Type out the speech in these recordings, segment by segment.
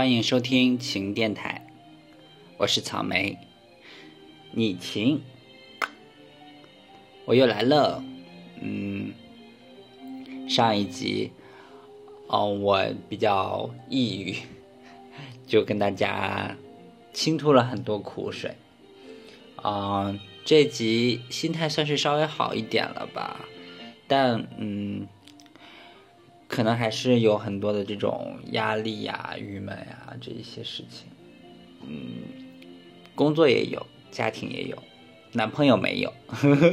欢迎收听晴电台，我是草莓，你晴，我又来了。嗯，上一集，哦，我比较抑郁，就跟大家倾吐了很多苦水。啊，这集心态算是稍微好一点了吧，但嗯。可能还是有很多的这种压力呀、郁闷呀这一些事情，嗯，工作也有，家庭也有，男朋友没有，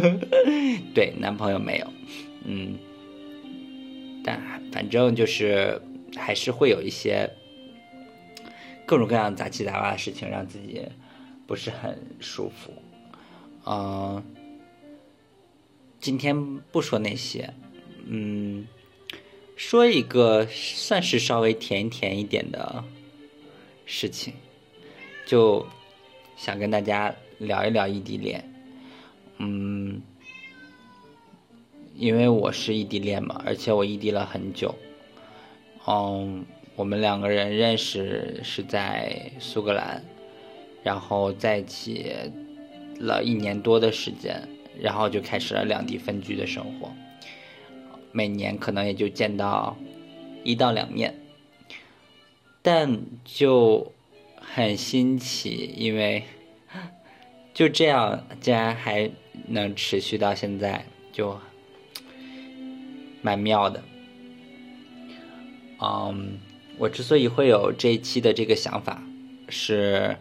对，男朋友没有，嗯，但反正就是还是会有一些各种各样杂七杂八的事情，让自己不是很舒服。嗯，今天不说那些，嗯。说一个算是稍微甜甜一点的事情，就想跟大家聊一聊异地恋。嗯，因为我是异地恋嘛，而且我异地了很久。嗯，我们两个人认识是在苏格兰，然后在一起了一年多的时间，然后就开始了两地分居的生活。每年可能也就见到一到两面，但就很新奇，因为 就这样竟然还能持续到现在，就蛮妙的。嗯，我之所以会有这一期的这个想法，是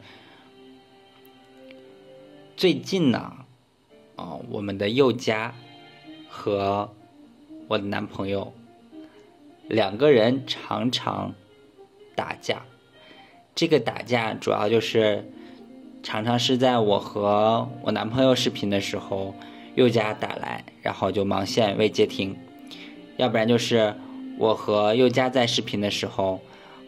最近呢，哦，我们的佑家和。我的男朋友，两个人常常打架。这个打架主要就是常常是在我和我男朋友视频的时候，佑家打来，然后就忙线未接听；要不然就是我和佑家在视频的时候，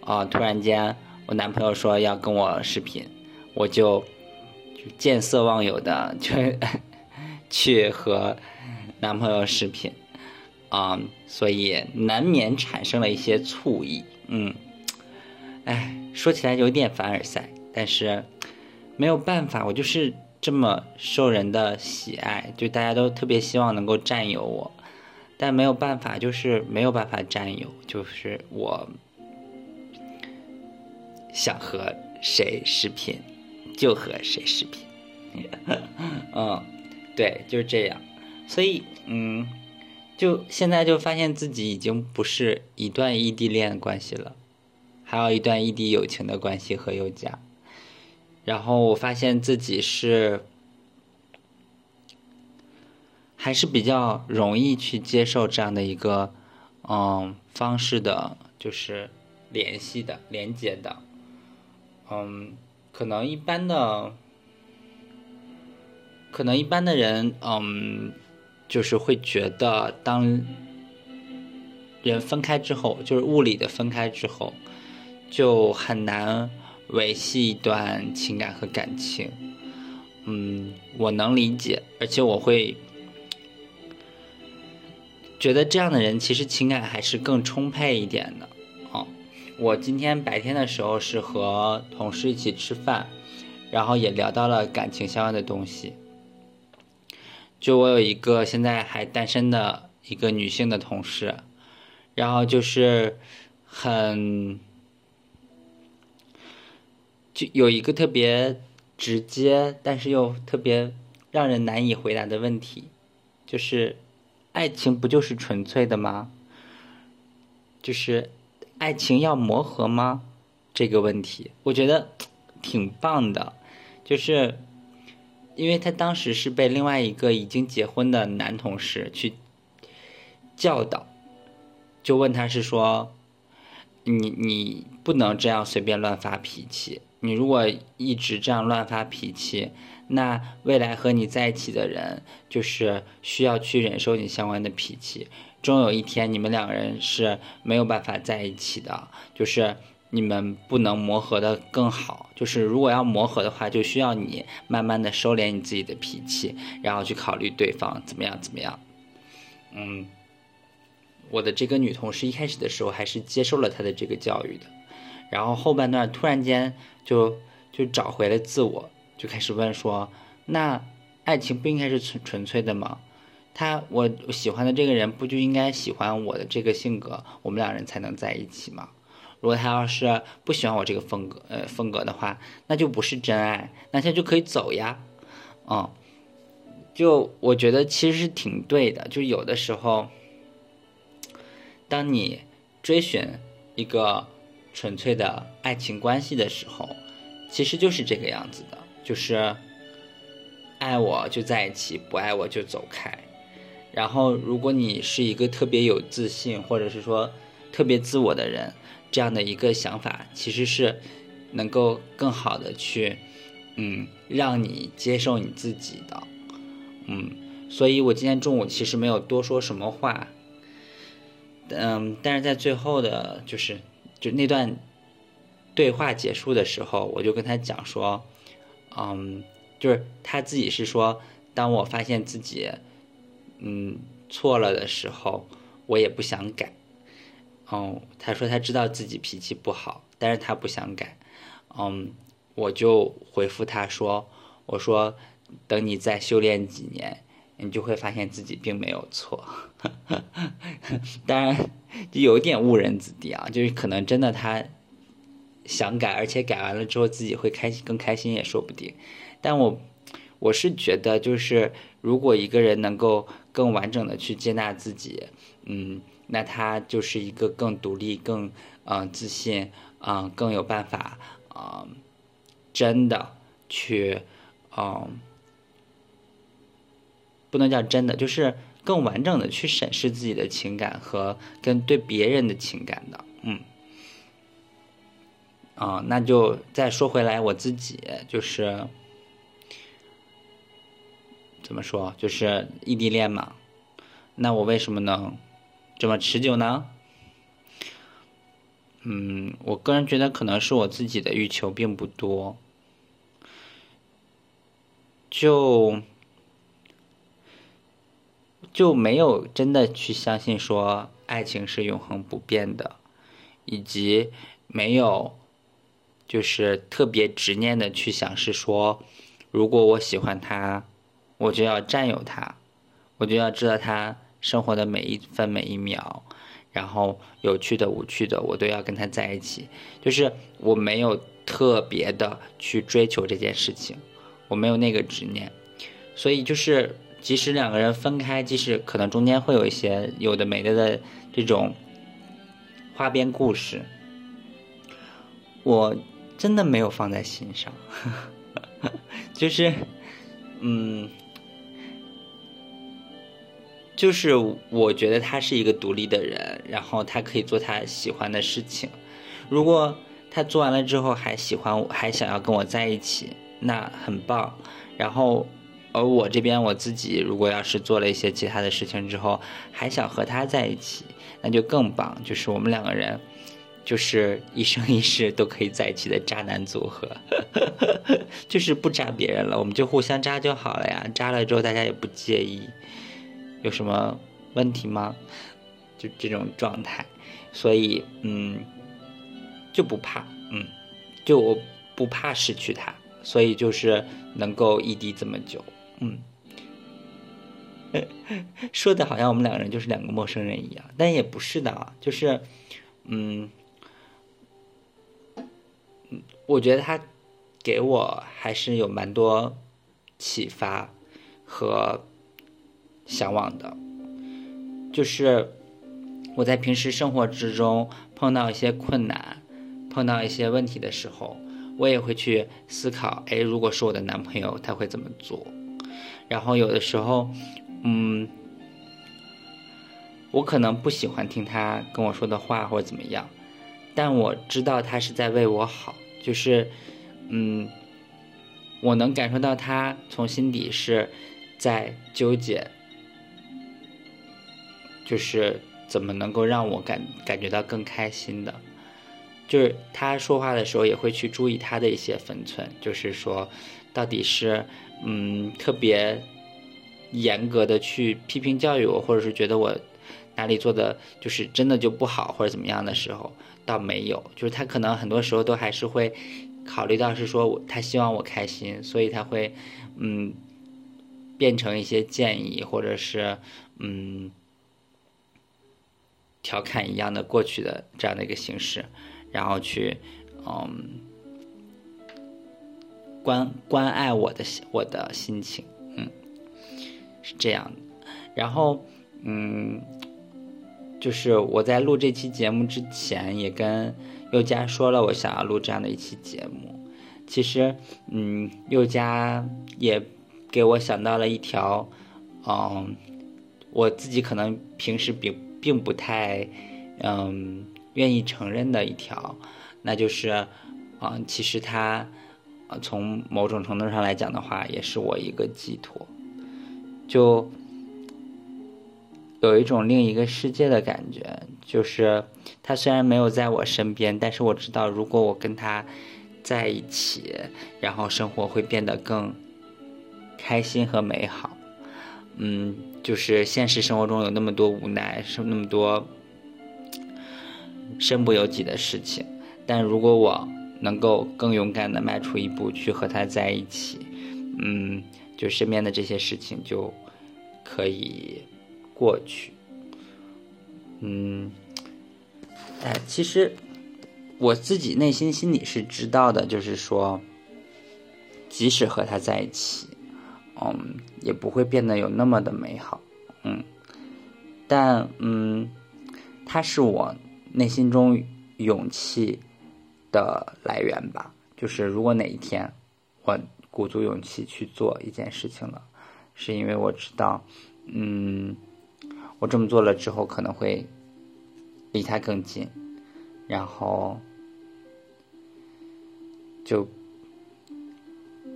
啊，突然间我男朋友说要跟我视频，我就见色忘友的就 去和男朋友视频。啊，所以难免产生了一些醋意。嗯，哎，说起来有点凡尔赛，但是没有办法，我就是这么受人的喜爱，就大家都特别希望能够占有我，但没有办法，就是没有办法占有，就是我想和谁视频就和谁视频。嗯，对，就是这样。所以，嗯。就现在就发现自己已经不是一段异地恋关系了，还有一段异地友情的关系和友家。然后我发现自己是还是比较容易去接受这样的一个嗯方式的，就是联系的连接的。嗯，可能一般的，可能一般的人，嗯。就是会觉得，当人分开之后，就是物理的分开之后，就很难维系一段情感和感情。嗯，我能理解，而且我会觉得这样的人其实情感还是更充沛一点的。哦，我今天白天的时候是和同事一起吃饭，然后也聊到了感情相关的东西。就我有一个现在还单身的一个女性的同事，然后就是很就有一个特别直接，但是又特别让人难以回答的问题，就是爱情不就是纯粹的吗？就是爱情要磨合吗？这个问题我觉得挺棒的，就是。因为他当时是被另外一个已经结婚的男同事去教导，就问他是说，你你不能这样随便乱发脾气，你如果一直这样乱发脾气，那未来和你在一起的人就是需要去忍受你相关的脾气，终有一天你们两个人是没有办法在一起的，就是。你们不能磨合的更好，就是如果要磨合的话，就需要你慢慢的收敛你自己的脾气，然后去考虑对方怎么样怎么样。嗯，我的这个女同事一开始的时候还是接受了他的这个教育的，然后后半段突然间就就找回了自我，就开始问说：那爱情不应该是纯纯粹的吗？他我喜欢的这个人不就应该喜欢我的这个性格，我们两人才能在一起吗？如果他要是不喜欢我这个风格，呃，风格的话，那就不是真爱，那他就可以走呀，嗯，就我觉得其实是挺对的，就有的时候，当你追寻一个纯粹的爱情关系的时候，其实就是这个样子的，就是爱我就在一起，不爱我就走开。然后，如果你是一个特别有自信，或者是说特别自我的人。这样的一个想法，其实是能够更好的去，嗯，让你接受你自己的，嗯，所以我今天中午其实没有多说什么话，嗯，但是在最后的，就是就那段对话结束的时候，我就跟他讲说，嗯，就是他自己是说，当我发现自己，嗯，错了的时候，我也不想改。哦，他说他知道自己脾气不好，但是他不想改。嗯，我就回复他说：“我说等你再修炼几年，你就会发现自己并没有错。”当然，就有点误人子弟啊，就是可能真的他想改，而且改完了之后自己会开心更开心也说不定。但我我是觉得，就是如果一个人能够更完整的去接纳自己，嗯。那他就是一个更独立、更嗯自信、嗯更有办法啊，真的去嗯，不能叫真的，就是更完整的去审视自己的情感和跟对别人的情感的，嗯，啊，那就再说回来，我自己就是怎么说，就是异地恋嘛，那我为什么能？这么持久呢？嗯，我个人觉得可能是我自己的欲求并不多，就就没有真的去相信说爱情是永恒不变的，以及没有就是特别执念的去想是说，如果我喜欢他，我就要占有他，我就要知道他。生活的每一分每一秒，然后有趣的、无趣的，我都要跟他在一起。就是我没有特别的去追求这件事情，我没有那个执念，所以就是即使两个人分开，即使可能中间会有一些有的没的的这种花边故事，我真的没有放在心上，就是嗯。就是我觉得他是一个独立的人，然后他可以做他喜欢的事情。如果他做完了之后还喜欢我，还想要跟我在一起，那很棒。然后，而我这边我自己如果要是做了一些其他的事情之后，还想和他在一起，那就更棒。就是我们两个人，就是一生一世都可以在一起的渣男组合，就是不渣别人了，我们就互相渣就好了呀。渣了之后大家也不介意。有什么问题吗？就这种状态，所以嗯，就不怕，嗯，就我不怕失去他，所以就是能够异地这么久，嗯，说的好像我们两个人就是两个陌生人一样，但也不是的啊，就是嗯，我觉得他给我还是有蛮多启发和。向往的，就是我在平时生活之中碰到一些困难、碰到一些问题的时候，我也会去思考：哎，如果是我的男朋友，他会怎么做？然后有的时候，嗯，我可能不喜欢听他跟我说的话或者怎么样，但我知道他是在为我好，就是，嗯，我能感受到他从心底是在纠结。就是怎么能够让我感感觉到更开心的，就是他说话的时候也会去注意他的一些分寸，就是说，到底是嗯特别严格的去批评教育我，或者是觉得我哪里做的就是真的就不好或者怎么样的时候，倒没有，就是他可能很多时候都还是会考虑到是说他希望我开心，所以他会嗯变成一些建议或者是嗯调侃一样的过去的这样的一个形式，然后去嗯关关爱我的我的心情，嗯是这样的。然后，嗯，就是我在录这期节目之前，也跟佑佳说了，我想要录这样的一期节目。其实，嗯，佑佳也给我想到了一条，嗯，我自己可能平时并并不太，嗯，愿意承认的一条，那就是，嗯，其实他，从某种程度上来讲的话，也是我一个寄托，就。有一种另一个世界的感觉，就是他虽然没有在我身边，但是我知道，如果我跟他在一起，然后生活会变得更开心和美好。嗯，就是现实生活中有那么多无奈，是那么多身不由己的事情，但如果我能够更勇敢的迈出一步去和他在一起，嗯，就身边的这些事情就可以。过去，嗯，哎，其实我自己内心心里是知道的，就是说，即使和他在一起，嗯，也不会变得有那么的美好，嗯，但嗯，他是我内心中勇气的来源吧。就是如果哪一天我鼓足勇气去做一件事情了，是因为我知道，嗯。我这么做了之后，可能会离他更近，然后就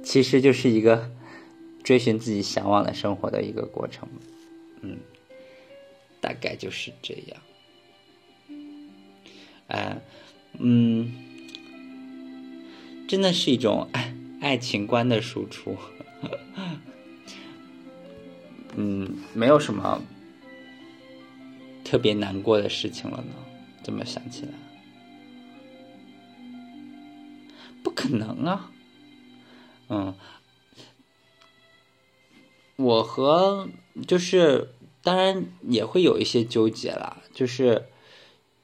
其实就是一个追寻自己向往的生活的一个过程，嗯，大概就是这样。哎，嗯，真的是一种爱爱情观的输出，嗯，没有什么。特别难过的事情了呢？这么想起来，不可能啊！嗯，我和就是当然也会有一些纠结啦，就是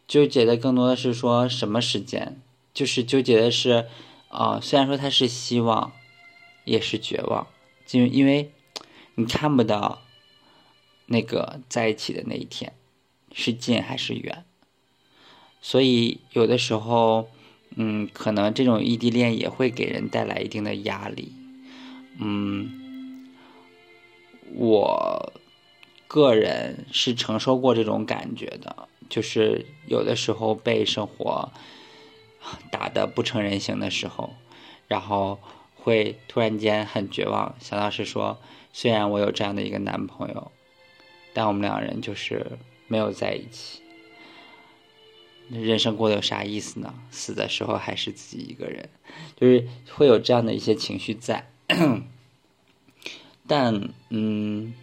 纠结的更多的是说什么时间，就是纠结的是啊，虽然说他是希望，也是绝望，因因为你看不到那个在一起的那一天。是近还是远？所以有的时候，嗯，可能这种异地恋也会给人带来一定的压力。嗯，我个人是承受过这种感觉的，就是有的时候被生活打的不成人形的时候，然后会突然间很绝望，想到是说，虽然我有这样的一个男朋友，但我们两人就是。没有在一起，人生过得有啥意思呢？死的时候还是自己一个人，就是会有这样的一些情绪在。但嗯，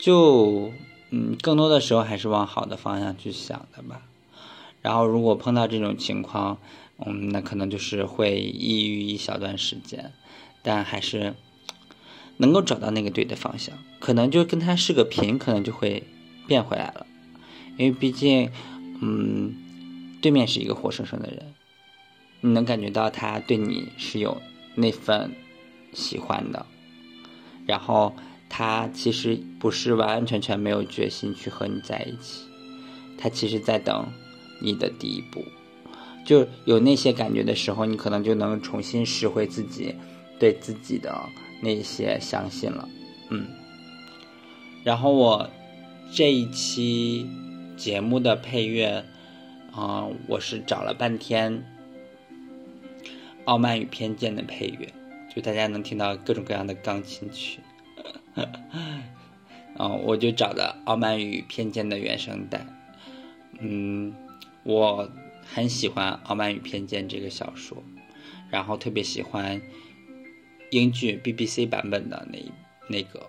就嗯，更多的时候还是往好的方向去想的吧。然后，如果碰到这种情况，嗯，那可能就是会抑郁一小段时间，但还是。能够找到那个对的方向，可能就跟他是个频，可能就会变回来了。因为毕竟，嗯，对面是一个活生生的人，你能感觉到他对你是有那份喜欢的。然后他其实不是完完全全没有决心去和你在一起，他其实在等你的第一步。就有那些感觉的时候，你可能就能重新拾回自己对自己的。那些相信了，嗯，然后我这一期节目的配乐，啊，我是找了半天《傲慢与偏见》的配乐，就大家能听到各种各样的钢琴曲，嗯，我就找的《傲慢与偏见》的原声带，嗯，我很喜欢《傲慢与偏见》这个小说，然后特别喜欢。英剧 BBC 版本的那那个，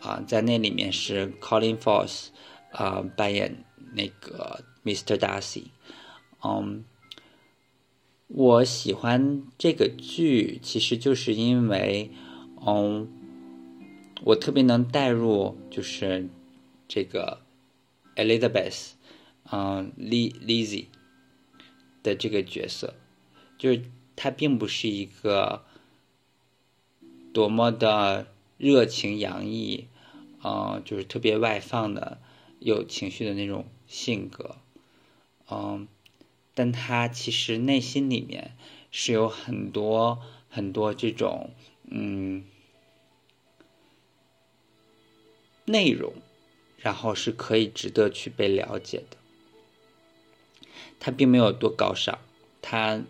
啊，在那里面是 Colin Firth 啊扮演那个 Mr. Darcy，嗯，我喜欢这个剧，其实就是因为，嗯，我特别能带入，就是这个 Elizabeth，嗯，Li Lizzie 的这个角色，就是她并不是一个多么的热情洋溢，嗯，就是特别外放的。有情绪的那种性格，嗯，但他其实内心里面是有很多很多这种嗯内容，然后是可以值得去被了解的。他并没有多高尚，他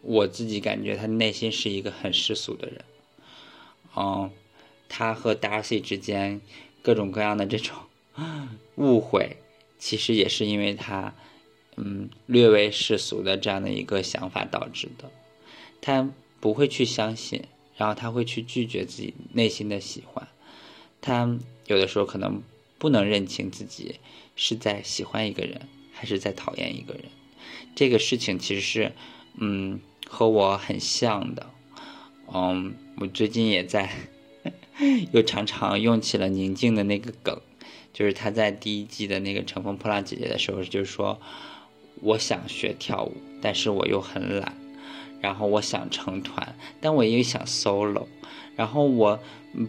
我自己感觉他内心是一个很世俗的人，嗯，他和 Darcy 之间各种各样的这种。误会其实也是因为他，嗯，略微世俗的这样的一个想法导致的。他不会去相信，然后他会去拒绝自己内心的喜欢。他有的时候可能不能认清自己是在喜欢一个人，还是在讨厌一个人。这个事情其实是，嗯，和我很像的。嗯，我最近也在，又常常用起了宁静的那个梗。就是他在第一季的那个《乘风破浪姐姐》的时候，就是说，我想学跳舞，但是我又很懒，然后我想成团，但我又想 solo，然后我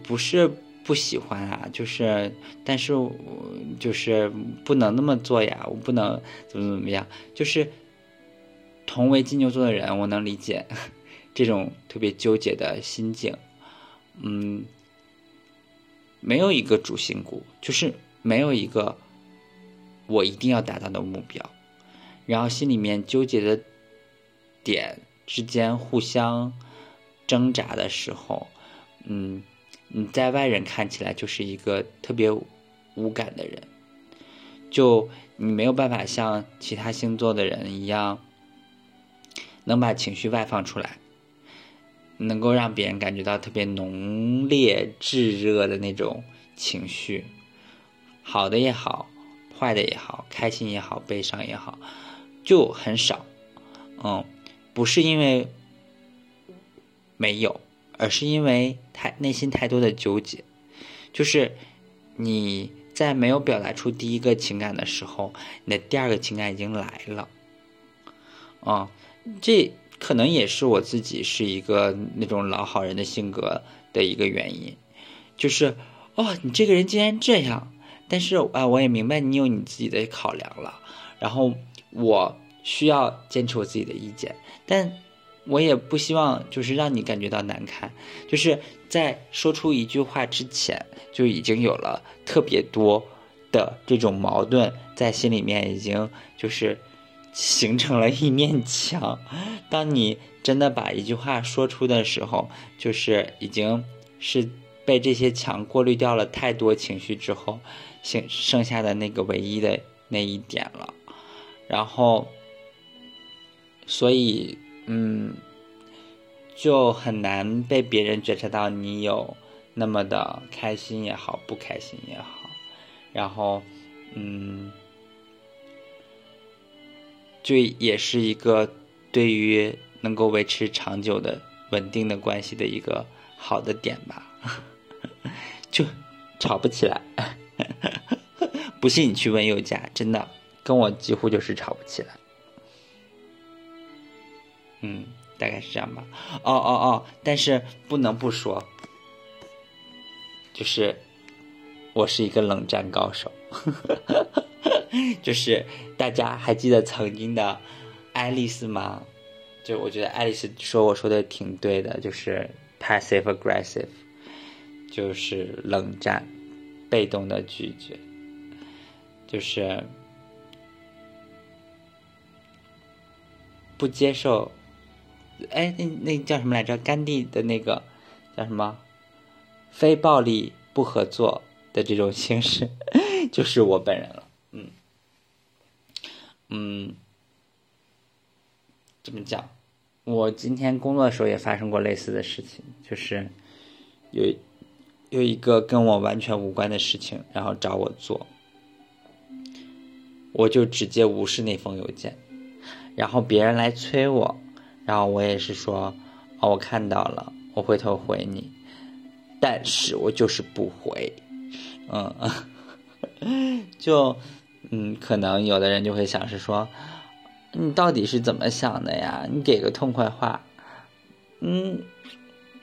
不是不喜欢啊，就是，但是就是不能那么做呀，我不能怎么怎么样，就是同为金牛座的人，我能理解 这种特别纠结的心境，嗯，没有一个主心骨，就是。没有一个我一定要达到的目标，然后心里面纠结的点之间互相挣扎的时候，嗯，你在外人看起来就是一个特别无感的人，就你没有办法像其他星座的人一样，能把情绪外放出来，能够让别人感觉到特别浓烈炙热的那种情绪。好的也好，坏的也好，开心也好，悲伤也好，就很少。嗯，不是因为没有，而是因为太内心太多的纠结。就是你在没有表达出第一个情感的时候，你的第二个情感已经来了。啊，这可能也是我自己是一个那种老好人的性格的一个原因。就是哦，你这个人竟然这样。但是啊，我也明白你有你自己的考量了，然后我需要坚持我自己的意见，但我也不希望就是让你感觉到难堪，就是在说出一句话之前就已经有了特别多的这种矛盾在心里面，已经就是形成了一面墙。当你真的把一句话说出的时候，就是已经是被这些墙过滤掉了太多情绪之后。剩剩下的那个唯一的那一点了，然后，所以嗯，就很难被别人觉察到你有那么的开心也好，不开心也好，然后嗯，就也是一个对于能够维持长久的稳定的关系的一个好的点吧，就吵不起来。不信你去问佑佳，真的。跟我几乎就是吵不起来。嗯，大概是这样吧。哦哦哦，但是不能不说，就是我是一个冷战高手。就是大家还记得曾经的爱丽丝吗？就我觉得爱丽丝说我说的挺对的，就是 passive aggressive，就是冷战。被动的拒绝，就是不接受。哎，那那叫什么来着？甘地的那个叫什么？非暴力不合作的这种形式，就是我本人了。嗯嗯，怎么讲？我今天工作的时候也发生过类似的事情，就是有有一个跟我完全无关的事情，然后找我做，我就直接无视那封邮件，然后别人来催我，然后我也是说，哦，我看到了，我回头回你，但是我就是不回，嗯，就，嗯，可能有的人就会想是说，你到底是怎么想的呀？你给个痛快话，嗯，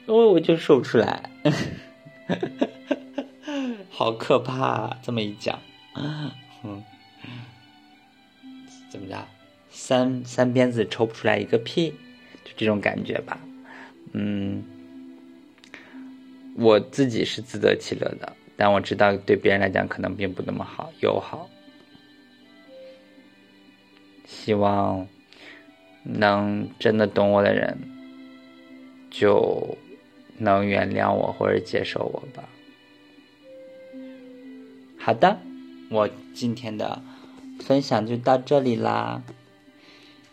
我我就说不出来。好可怕！这么一讲，嗯，怎么着？三三鞭子抽不出来一个屁，就这种感觉吧。嗯，我自己是自得其乐的，但我知道对别人来讲可能并不那么好友好。希望能真的懂我的人，就。能原谅我或者接受我吧。好的，我今天的分享就到这里啦。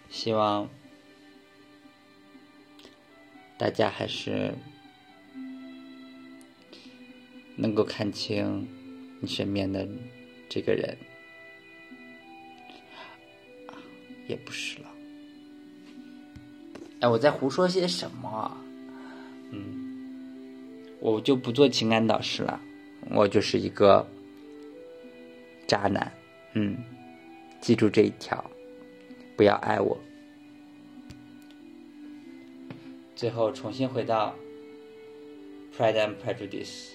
希望大家还是能够看清你身边的这个人，也不是了。哎，我在胡说些什么？嗯。我就不做情感导师了，我就是一个渣男，嗯，记住这一条，不要爱我。最后重新回到《Pride and Prejudice》。